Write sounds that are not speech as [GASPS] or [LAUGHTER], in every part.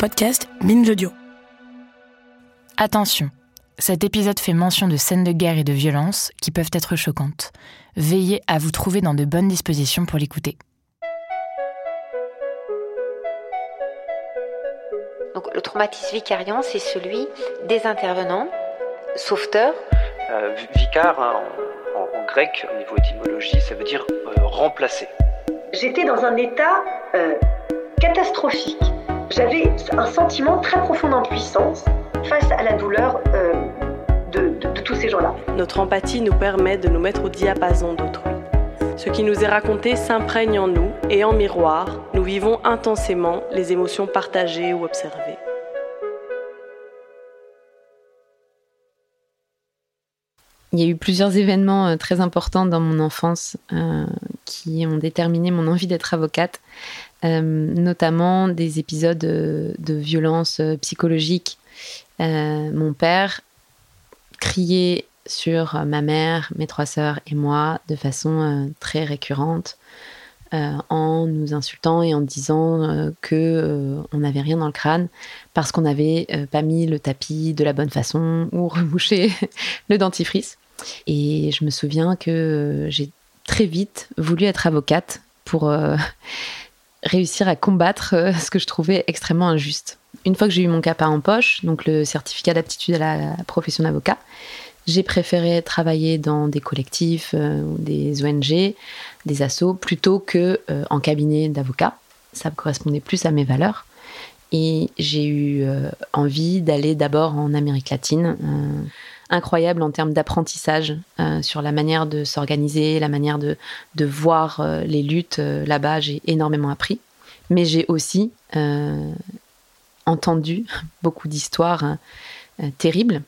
Podcast Binge Audio. Attention, cet épisode fait mention de scènes de guerre et de violence qui peuvent être choquantes. Veillez à vous trouver dans de bonnes dispositions pour l'écouter. Donc, le traumatisme vicariant, c'est celui des intervenants, sauveteurs. Euh, vicar, hein, en, en- en grec, au niveau étymologie, ça veut dire euh, remplacer. J'étais dans un état euh, catastrophique. J'avais un sentiment très profond d'impuissance face à la douleur euh, de, de- de tous ces gens-là. Notre empathie nous permet de nous mettre au diapason d'autrui. Ce qui nous est raconté s'imprègne en nous et en miroir, nous vivons intensément les émotions partagées ou observées. Il y a eu plusieurs événements euh, très importants dans mon enfance euh, qui ont déterminé mon envie d'être avocate, notamment des épisodes euh, de violence euh, psychologique. Euh, mon père criait sur euh, ma mère, mes trois sœurs et moi de façon euh, très récurrente, euh, en nous insultant et en disant euh, que euh, on n'avait rien dans le crâne parce qu'on n'avait euh, pas mis le tapis de la bonne façon ou [LAUGHS] rebouché le dentifrice. Et je me souviens que euh, j'ai très vite voulu être avocate pour euh, réussir à combattre euh, ce que je trouvais extrêmement injuste. Une fois que j'ai eu mon CAPA en poche, donc le certificat d'aptitude à la profession d'avocat, j'ai préféré travailler dans des collectifs, euh, des ONG, des assos, plutôt que euh, en cabinet d'avocat. Ça correspondait plus à mes valeurs. Et j'ai eu envie d'aller d'abord en Amérique latine. Incroyable en termes d'apprentissage euh, sur la manière de s'organiser, la manière de, de voir euh, les luttes euh, là-bas. J'ai énormément appris. Mais j'ai aussi entendu [LAUGHS] beaucoup d'histoires terribles.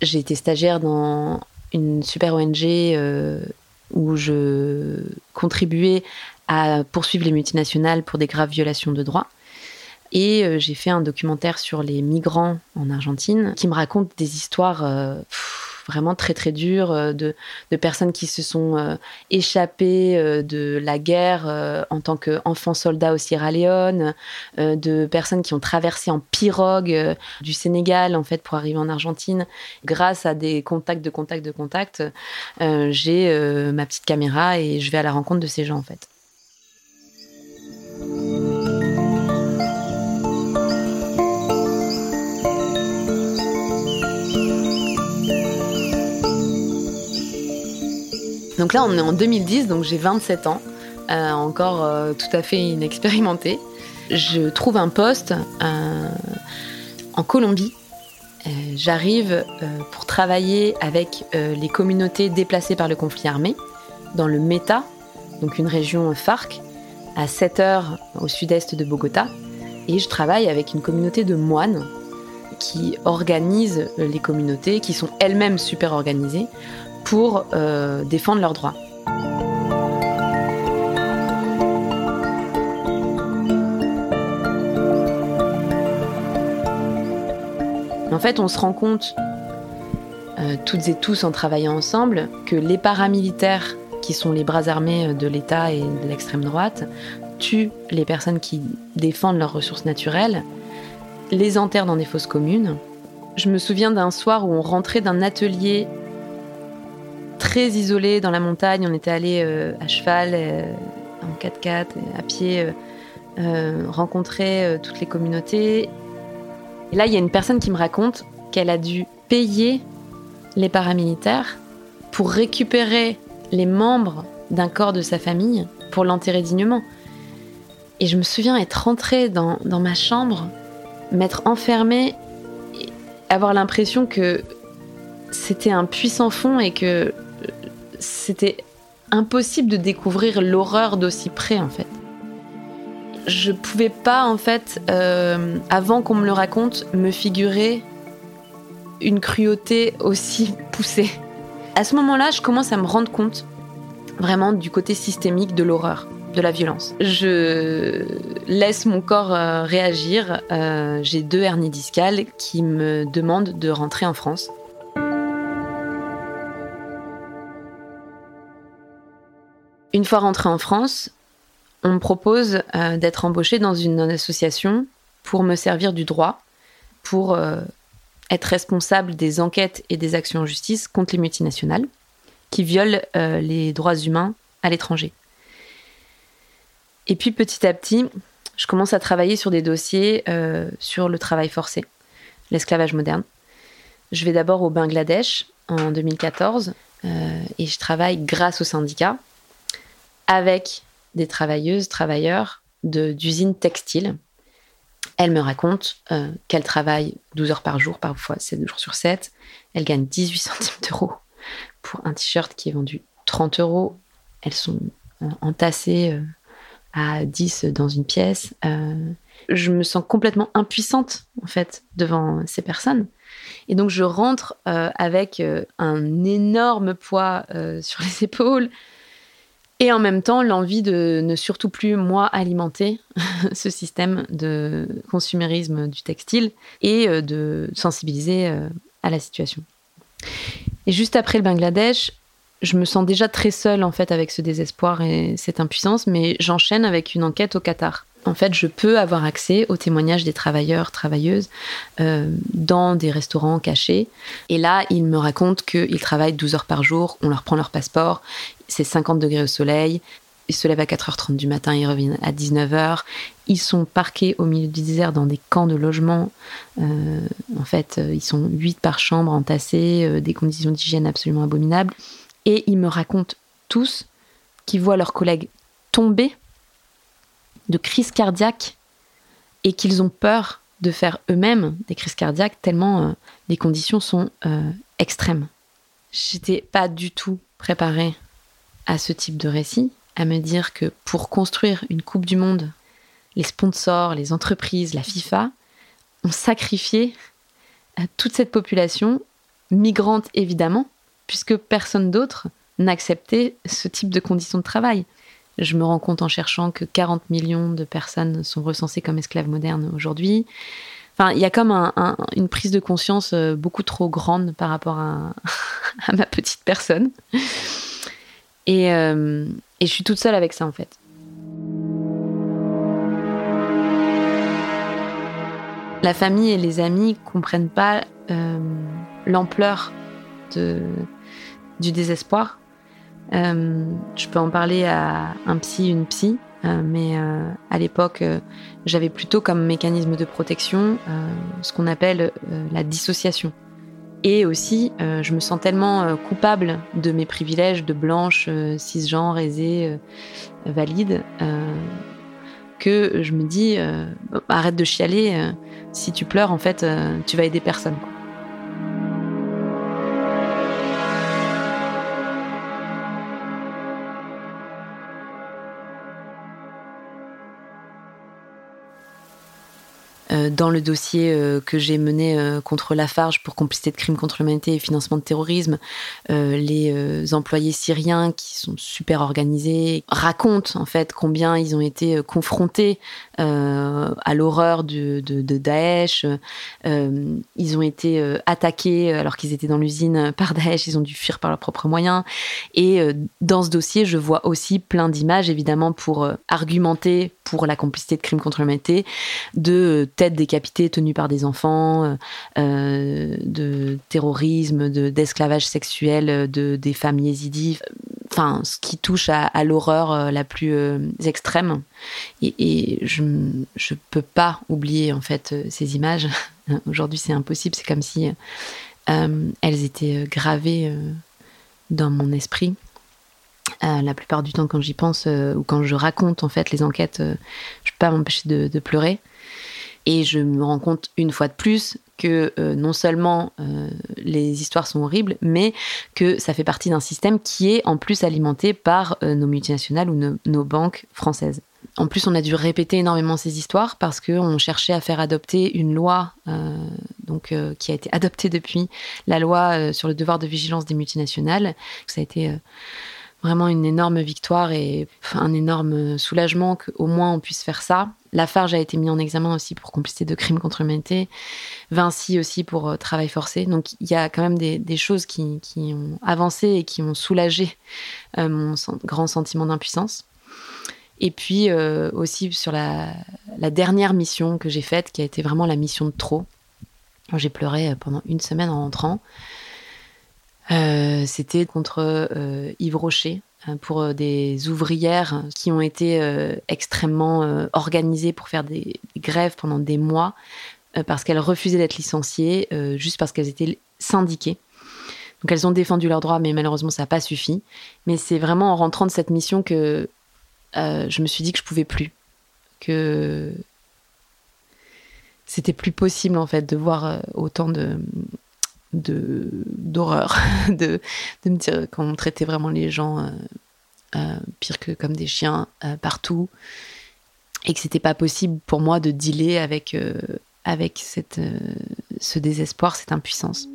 J'ai été stagiaire dans une super ONG où je contribuais à poursuivre les multinationales pour des graves violations de droits. Et euh, j'ai fait un documentaire sur les migrants en Argentine qui me raconte des histoires euh, vraiment très très dures euh, de, personnes qui se sont échappées de la guerre en tant qu'enfants soldats au Sierra Leone, de personnes qui ont traversé en pirogue du Sénégal en fait pour arriver en Argentine. Grâce à des contacts de contacts de contacts, j'ai ma petite caméra et je vais à la rencontre de ces gens en fait. Donc là, on est en 2010, donc j'ai 27 ans, euh, encore euh, tout à fait inexpérimentée. Je trouve un poste euh, en Colombie. J'arrive pour travailler avec les communautés déplacées par le conflit armé dans le Meta, donc une région FARC, à 7 heures au sud-est de Bogota. Et je travaille avec une communauté de moines qui organisent les communautés, qui sont elles-mêmes super organisées, pour euh, défendre leurs droits. En fait, on se rend compte, euh, toutes et tous en travaillant ensemble, que les paramilitaires, qui sont les bras armés de l'État et de l'extrême droite, tuent les personnes qui défendent leurs ressources naturelles, les enterrent dans des fosses communes. Je me souviens d'un soir où on rentrait d'un atelier très isolé dans la montagne. On était allé euh, à cheval, euh, en 4x4, à pied, euh, rencontrer toutes les communautés. Et là, il y a une personne qui me raconte qu'elle a dû payer les paramilitaires pour récupérer les membres d'un corps de sa famille pour l'enterrer dignement. Et je me souviens être rentrée dans, ma chambre, m'être enfermée, avoir l'impression que c'était un puissant fond et que c'était impossible de découvrir l'horreur d'aussi près en fait. Je pouvais pas en fait, euh, avant qu'on me le raconte, me figurer une cruauté aussi [LAUGHS] poussée. À ce moment-là, je commence à me rendre compte vraiment du côté systémique de l'horreur, de la violence. Je laisse mon corps euh, réagir. Euh, j'ai deux hernies discales qui me demandent de rentrer en France. Une fois rentrée en France, on me propose euh, d'être embauchée dans une association pour me servir du droit, pour euh, être responsable des enquêtes et des actions en justice contre les multinationales qui violent euh, les droits humains à l'étranger. Et puis petit à petit, je commence à travailler sur des dossiers sur le travail forcé, l'esclavage moderne. Je vais d'abord au Bangladesh en 2014 et je travaille grâce au syndicat avec des travailleuses, travailleurs d'usines textiles. Elle me raconte euh, qu'elle travaille 12 heures par jour, parfois 7 jours sur 7. Elle gagne 18 centimes d'euros pour un t-shirt qui est vendu 30 euros. Elles sont euh, entassées euh, à 10 dans une pièce. je me sens complètement impuissante, en fait, devant ces personnes. Et donc, je rentre avec un énorme poids sur les [LAUGHS] épaules, et en même temps, l'envie de ne surtout plus, moi, alimenter [LAUGHS] ce système de consumérisme du textile et euh, de sensibiliser euh, à la situation. Et juste après le Bangladesh, je me sens déjà très seule en fait avec ce désespoir et cette impuissance, mais j'enchaîne avec une enquête au Qatar en fait, je peux avoir accès aux témoignages des travailleurs, travailleuses euh, dans des restaurants cachés. Et là, ils me racontent qu'ils travaillent 12 heures par jour, on leur prend leur passeport, c'est 50 degrés au soleil, ils se lèvent à 4h30 du matin, ils reviennent à 19h. Ils sont parqués au milieu du désert dans des camps de logement. Euh, en fait, euh, ils sont 8 par chambre entassés, des conditions d'hygiène absolument abominables. Et ils me racontent tous qu'ils voient leurs collègues tomber de crise cardiaque et qu'ils ont peur de faire eux-mêmes des crises cardiaques tellement euh, les conditions sont euh, extrêmes. J'étais pas du tout préparée à ce type de récit, à me dire que pour construire une Coupe du Monde, les sponsors, les entreprises, la FIFA ont sacrifié toute cette population, migrante évidemment, puisque personne d'autre n'acceptait ce type de conditions de travail. Je me rends compte en cherchant que 40 millions de personnes sont recensées comme esclaves modernes aujourd'hui. Il y a comme une prise de conscience euh, beaucoup trop grande par rapport à, [LAUGHS] ma petite personne. Euh, et, je suis toute seule avec ça, en fait. La famille et les amis comprennent pas euh, l'ampleur du désespoir. Euh, je peux en parler à un psy, une psy, euh, mais euh, à l'époque, j'avais plutôt comme mécanisme de protection ce qu'on appelle la dissociation. Et aussi, je me sens tellement coupable de mes privilèges de blanche, cisgenre, aisée, valide, que je me dis, arrête de chialer, si tu pleures, en fait, tu vas aider personne. Dans le dossier euh, que j'ai mené euh, contre Lafarge pour complicité de crimes contre l'humanité et financement de terrorisme, les employés syriens qui sont super organisés racontent en fait combien ils ont été confrontés à l'horreur de, de, Daesh. ils ont été attaqués alors qu'ils étaient dans l'usine par Daesh, ils ont dû fuir par leurs propres moyens. Et dans ce dossier, je vois aussi plein d'images, évidemment, pour argumenter pour la complicité de crimes contre l'humanité, de têtes décapitées tenues par des enfants, euh, euh, de terrorisme, d'esclavage sexuel de, des femmes yézidis, enfin, ce qui touche à, l'horreur euh, la plus extrême. Et, je ne peux pas oublier, en fait, ces images. [LAUGHS] Aujourd'hui, c'est impossible. C'est comme si elles étaient gravées dans mon esprit. Euh, la plupart du temps, quand j'y pense euh, ou quand je raconte en fait les enquêtes, euh, je peux pas m'empêcher de, pleurer. Et je me rends compte une fois de plus que euh, non seulement euh, les histoires sont horribles, mais que ça fait partie d'un système qui est en plus alimenté par euh, nos multinationales ou nos banques françaises. En plus, on a dû répéter énormément ces histoires parce qu'on cherchait à faire adopter une loi, donc qui a été adoptée depuis la loi sur le devoir de vigilance des multinationales. Ça a été vraiment une énorme victoire et un énorme soulagement qu'au moins on puisse faire ça. Lafarge a été mis en examen aussi pour complicité de crimes contre l'humanité, Vinci aussi pour euh, travail forcé. Donc il y a quand même des, choses qui, ont avancé et qui ont soulagé euh, mon grand sentiment d'impuissance. Et puis euh, aussi sur la, dernière mission que j'ai faite, qui a été vraiment la mission de trop. J'ai pleuré pendant une semaine en rentrant. C'était contre Yves Rocher, euh, pour euh, des ouvrières qui ont été euh, extrêmement organisées pour faire des grèves pendant des mois parce qu'elles refusaient d'être licenciées juste parce qu'elles étaient syndiquées. Donc elles ont défendu leurs droits, mais malheureusement ça n'a pas suffi. Mais c'est vraiment en rentrant de cette mission que je me suis dit que je pouvais plus, que c'était plus possible en fait de voir autant de d'horreur, [LAUGHS] de, me dire qu'on traitait vraiment les gens euh, euh, pire que comme des chiens euh, partout, et que c'était pas possible pour moi de dealer avec, ce désespoir, cette impuissance.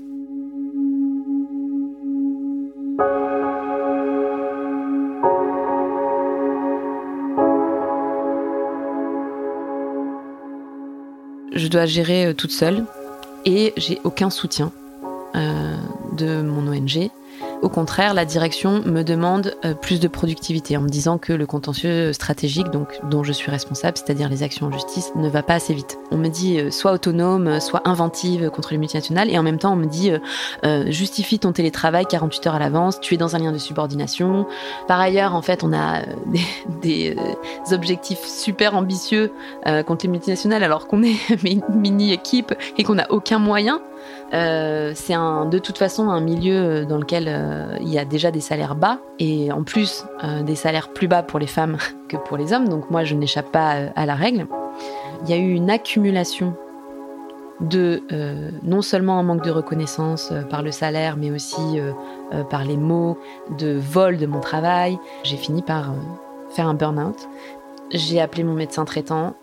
Je dois gérer toute seule et j'ai aucun soutien. Euh, de mon ONG. Au contraire, la direction me demande euh, plus de productivité en me disant que le contentieux stratégique, donc dont je suis responsable, c'est-à-dire les actions en justice, ne va pas assez vite. On me dit euh, soit autonome, soit inventive contre les multinationales, et en même temps on me dit justifie ton télétravail 48 heures à l'avance, tu es dans un lien de subordination. Par ailleurs, en fait, on a [LAUGHS] des, objectifs super ambitieux contre les multinationales alors qu'on est [LAUGHS] une mini équipe et qu'on n'a aucun moyen. Euh, c'est de toute façon un milieu dans lequel euh, il y a déjà des salaires bas et en plus euh, des salaires plus bas pour les femmes [LAUGHS] que pour les hommes. Donc moi, je n'échappe pas à la règle. Il y a eu une accumulation de non seulement un manque de reconnaissance par le salaire, mais aussi par les mots, de vol de mon travail. J'ai fini par faire un burn-out. J'ai appelé mon médecin traitant.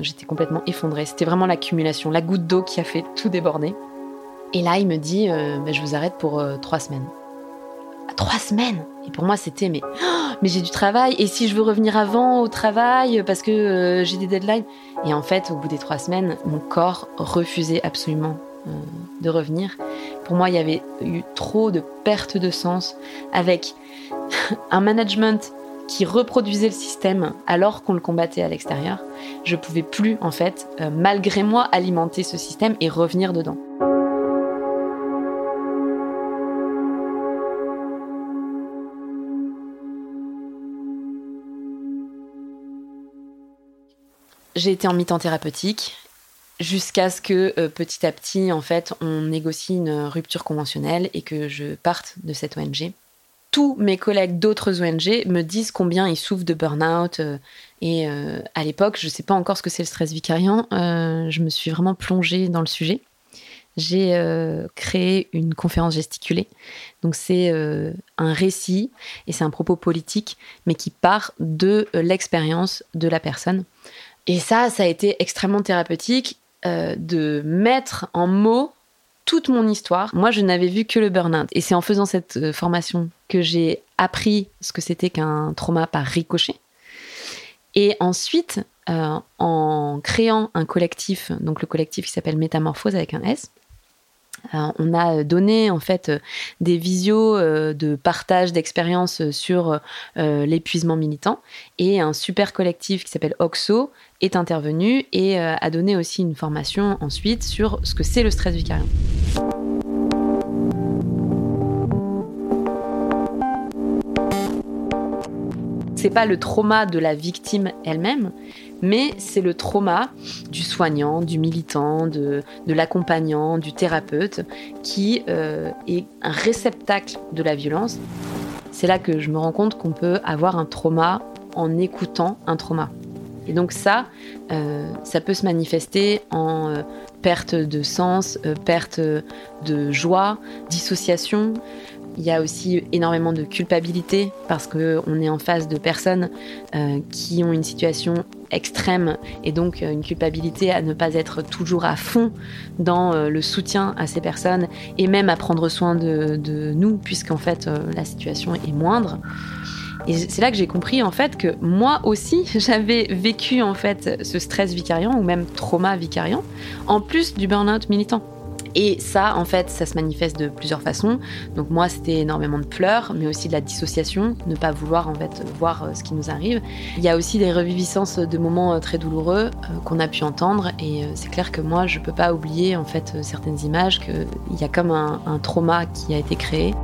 J'étais complètement effondrée. C'était vraiment l'accumulation, la goutte d'eau qui a fait tout déborder. Et là, il me dit, euh, bah, je vous arrête pour euh, trois semaines. Trois semaines? Et pour moi, c'était, mais, [GASPS] mais j'ai du travail. Et si je veux revenir avant au travail parce que euh, j'ai des deadlines? Et en fait, au bout des trois semaines, mon corps refusait absolument de revenir. Pour moi, il y avait eu trop de perte de sens avec [LAUGHS] un management qui reproduisait le système alors qu'on le combattait à l'extérieur. Je pouvais plus, en fait, malgré moi, alimenter ce système et revenir dedans. J'ai été en mi-temps thérapeutique jusqu'à ce que euh, petit à petit, en fait, on négocie une rupture conventionnelle et que je parte de cette ONG. Tous mes collègues d'autres ONG me disent combien ils souffrent de burn-out. Euh, et euh, à l'époque, je ne sais pas encore ce que c'est le stress vicariant. je me suis vraiment plongée dans le sujet. J'ai créé une conférence gesticulée. Donc c'est un récit et c'est un propos politique, mais qui part de l'expérience de la personne. Et ça, ça a été extrêmement thérapeutique euh, de mettre en mots toute mon histoire. Moi, je n'avais vu que le burn-out. Et c'est en faisant cette euh, formation que j'ai appris ce que c'était qu'un trauma par ricochet. Et ensuite, euh, en créant un collectif, donc le collectif qui s'appelle Métamorphose avec un S, on a donné en fait des visios de partage d'expériences sur l'épuisement militant et un super collectif qui s'appelle OXO est intervenu et a donné aussi une formation ensuite sur ce que c'est le stress vicarien. C'est pas le trauma de la victime elle-même, mais c'est le trauma du soignant, du militant, de, l'accompagnant, du thérapeute, qui euh, est un réceptacle de la violence. C'est là que je me rends compte qu'on peut avoir un trauma en écoutant un trauma. Et donc ça, ça peut se manifester en perte de sens, perte de joie, dissociation. Il y a aussi énormément de culpabilité parce qu'on est en face de personnes euh, qui ont une situation extrême et donc euh, une culpabilité à ne pas être toujours à fond dans euh, le soutien à ces personnes et même à prendre soin de, de nous puisqu'en fait la situation est moindre. Et c'est là que j'ai compris en fait que moi aussi [LAUGHS] j'avais vécu en fait ce stress vicariant ou même trauma vicariant en plus du burn-out militant. Et ça, en fait, ça se manifeste de plusieurs façons. Donc moi, c'était énormément de pleurs, mais aussi de la dissociation, ne pas vouloir en fait voir euh, ce qui nous arrive. Il y a aussi des reviviscences de moments euh, très douloureux euh, qu'on a pu entendre, et c'est clair que moi, je peux pas oublier en fait certaines images, qu'il y a comme un, un trauma qui a été créé.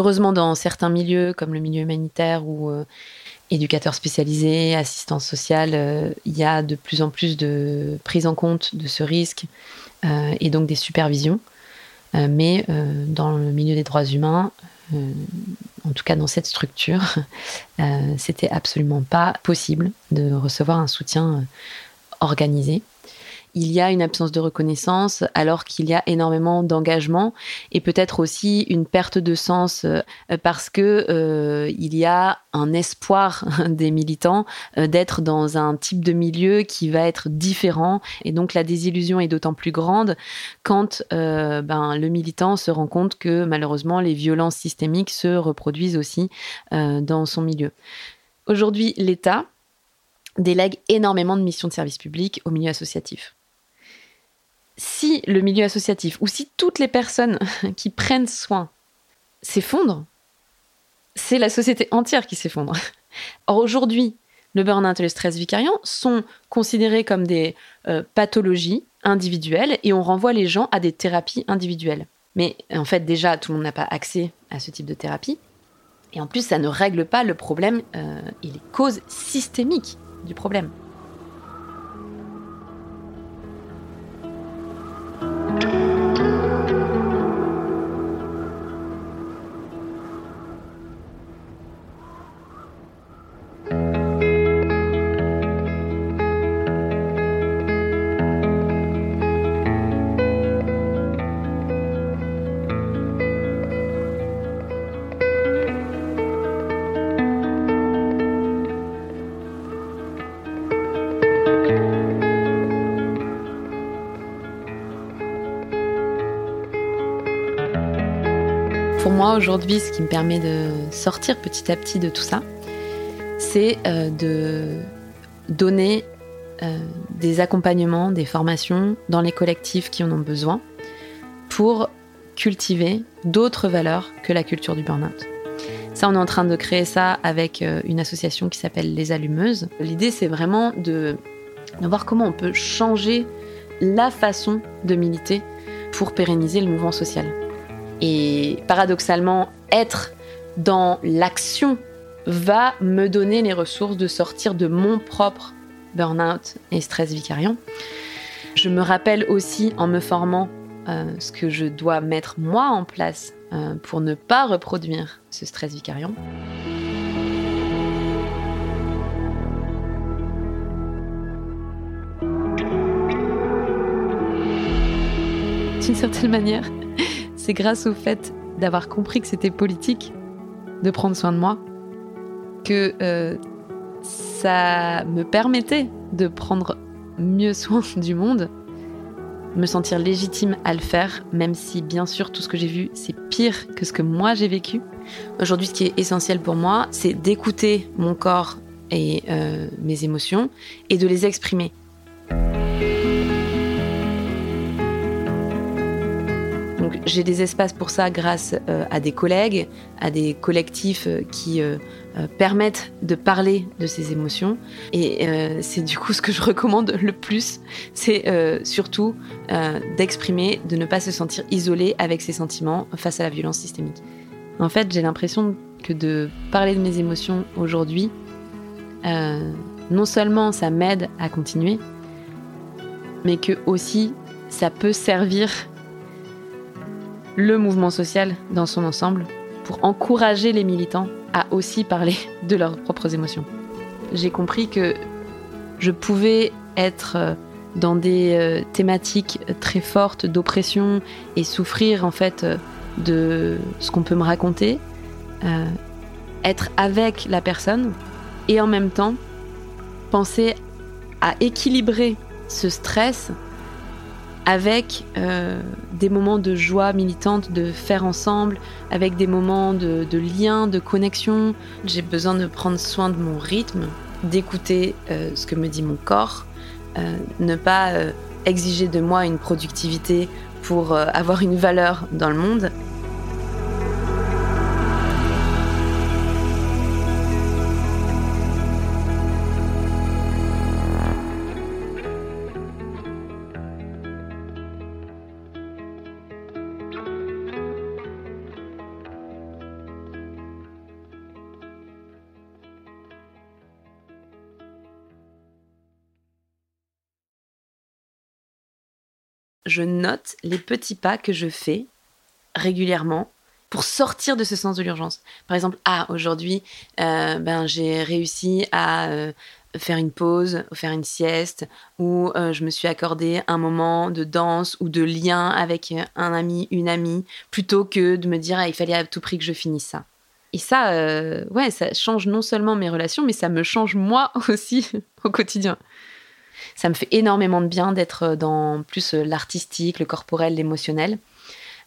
Heureusement, dans certains milieux, comme le milieu humanitaire ou éducateur spécialisé, assistance sociale, euh, il y a de plus en plus de prise en compte de ce risque euh, et donc des supervisions. Euh, mais dans le milieu des droits humains, en tout cas dans cette structure, [LAUGHS] c'était absolument pas possible de recevoir un soutien organisé il y a une absence de reconnaissance alors qu'il y a énormément d'engagement et peut-être aussi une perte de sens euh, parce que euh, il y a un espoir [LAUGHS] des militants euh, d'être dans un type de milieu qui va être différent et donc la désillusion est d'autant plus grande quand ben, le militant se rend compte que malheureusement les violences systémiques se reproduisent aussi dans son milieu. Aujourd'hui, l'État délègue énormément de missions de service public au milieu associatif si le milieu associatif ou si toutes les personnes [LAUGHS] qui prennent soin s'effondrent, c'est la société entière qui s'effondre. Or aujourd'hui, le burn-out et le stress vicariant sont considérés comme des euh, pathologies individuelles et on renvoie les gens à des thérapies individuelles. Mais en fait, déjà, tout le monde n'a pas accès à ce type de thérapie. Et en plus, ça ne règle pas le problème euh, et les causes systémiques du problème. Aujourd'hui, ce qui me permet de sortir petit à petit de tout ça, c'est euh, de donner euh, des accompagnements, des formations dans les collectifs qui en ont besoin pour cultiver d'autres valeurs que la culture du burn-out. Ça, on est en train de créer ça avec euh, une association qui s'appelle Les Allumeuses. L'idée, c'est vraiment de, de voir comment on peut changer la façon de militer pour pérenniser le mouvement social. Et paradoxalement, être dans l'action va me donner les ressources de sortir de mon propre burn-out et stress vicariant. Je me rappelle aussi en me formant euh, ce que je dois mettre moi en place euh, pour ne pas reproduire ce stress vicariant. D'une certaine manière, c'est grâce au fait d'avoir compris que c'était politique de prendre soin de moi que euh, ça me permettait de prendre mieux soin [LAUGHS] du monde, me sentir légitime à le faire, même si bien sûr tout ce que j'ai vu c'est pire que ce que moi j'ai vécu. Aujourd'hui, ce qui est essentiel pour moi, c'est d'écouter mon corps et euh, mes émotions et de les exprimer. J'ai des espaces pour ça grâce euh, à des collègues, à des collectifs euh, qui euh, permettent de parler de ces émotions. Et c'est du coup ce que je recommande le plus, c'est surtout d'exprimer, de ne pas se sentir isolé avec ses sentiments face à la violence systémique. En fait, j'ai l'impression que de parler de mes émotions aujourd'hui, non seulement ça m'aide à continuer, mais que aussi ça peut servir le mouvement social dans son ensemble pour encourager les militants à aussi parler [LAUGHS] de leurs propres émotions. J'ai compris que je pouvais être euh, dans des euh, thématiques très fortes d'oppression et souffrir en fait euh, de ce qu'on peut me raconter, être avec la personne et en même temps penser à équilibrer ce stress avec euh, des moments de joie militante, de faire ensemble, avec des moments de, lien, de connexion. J'ai besoin de prendre soin de mon rythme, d'écouter euh, ce que me dit mon corps, euh, ne pas exiger de moi une productivité pour avoir une valeur dans le monde. Je note les petits pas que je fais régulièrement pour sortir de ce sens de l'urgence. Par exemple, ah, aujourd'hui, euh, ben, j'ai réussi à euh, faire une pause, faire une sieste, ou euh, je me suis accordé un moment de danse ou de lien avec un ami, une amie, plutôt que de me dire, ah, il fallait à tout prix que je finisse ça. Et ça, ouais, ça change non seulement mes relations, mais ça me change moi [LAUGHS] aussi au quotidien ça me fait énormément de bien d'être dans plus euh, l'artistique, le corporel, l'émotionnel.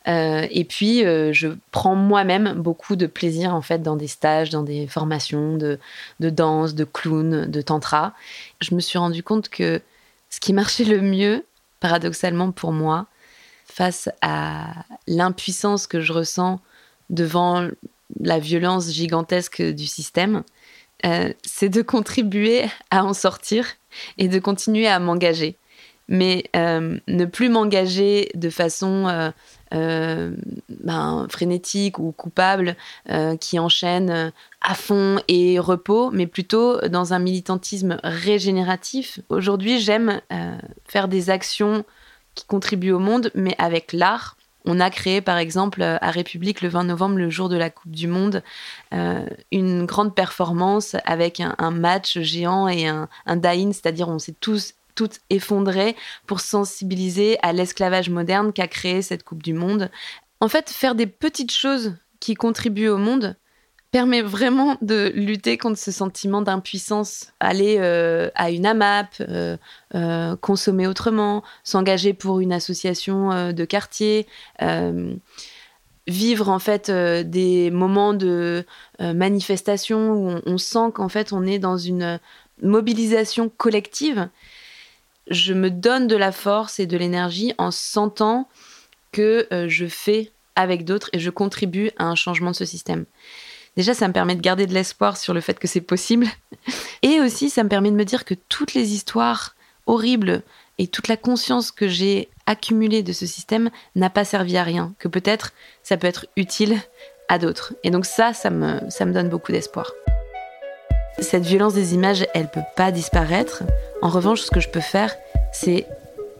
Euh, et puis, euh, je prends moi-même beaucoup de plaisir en fait dans des stages, dans des formations de, de, danse, de clown, de tantra. Je me suis rendu compte que ce qui marchait le mieux, paradoxalement pour moi, face à l'impuissance que je ressens devant la violence gigantesque du système, c'est de contribuer à en sortir et de continuer à m'engager. Mais euh, ne plus m'engager de façon euh, euh, ben, frénétique ou coupable qui enchaîne à fond et repos, mais plutôt dans un militantisme régénératif. Aujourd'hui, j'aime faire des actions qui contribuent au monde, mais avec l'art. On a créé par exemple à République le 20 novembre, le jour de la Coupe du Monde, une grande performance avec un, match géant et un, un die-in, c'est-à-dire on s'est tous toutes effondrées pour sensibiliser à l'esclavage moderne qu'a créé cette Coupe du Monde. En fait, faire des petites choses qui contribuent au monde, permet vraiment de lutter contre ce sentiment d'impuissance. Aller euh, à une AMAP, euh, euh, consommer autrement, s'engager pour une association de quartier, vivre en fait des moments de manifestation où on, on sent qu'en fait on est dans une mobilisation collective. Je me donne de la force et de l'énergie en sentant que je fais avec d'autres et je contribue à un changement de ce système. Déjà, ça me permet de garder de l'espoir sur le fait que c'est possible. Et aussi, ça me permet de me dire que toutes les histoires horribles et toute la conscience que j'ai accumulée de ce système n'a pas servi à rien, que peut-être ça peut être utile à d'autres. Et donc ça, ça me, donne beaucoup d'espoir. Cette violence des images, elle peut pas disparaître. En revanche, ce que je peux faire, c'est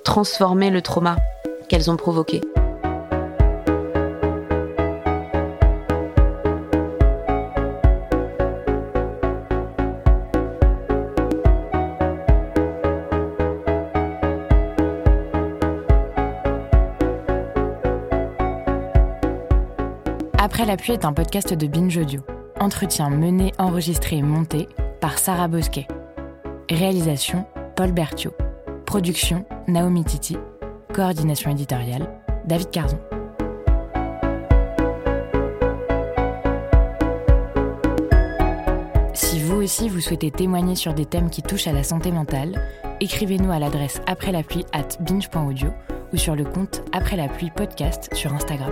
transformer le trauma qu'elles ont provoqué. Après la pluie est un podcast de Binge Audio. Entretien mené, enregistré et monté par Sarah Bosquet. Réalisation Paul Berthiaud. Production Naomi Titi. Coordination éditoriale David Carzon. Si vous aussi vous souhaitez témoigner sur des thèmes qui touchent à la santé mentale, écrivez-nous à l'adresse après la pluie at binge.audio ou sur le compte après la pluie podcast sur Instagram.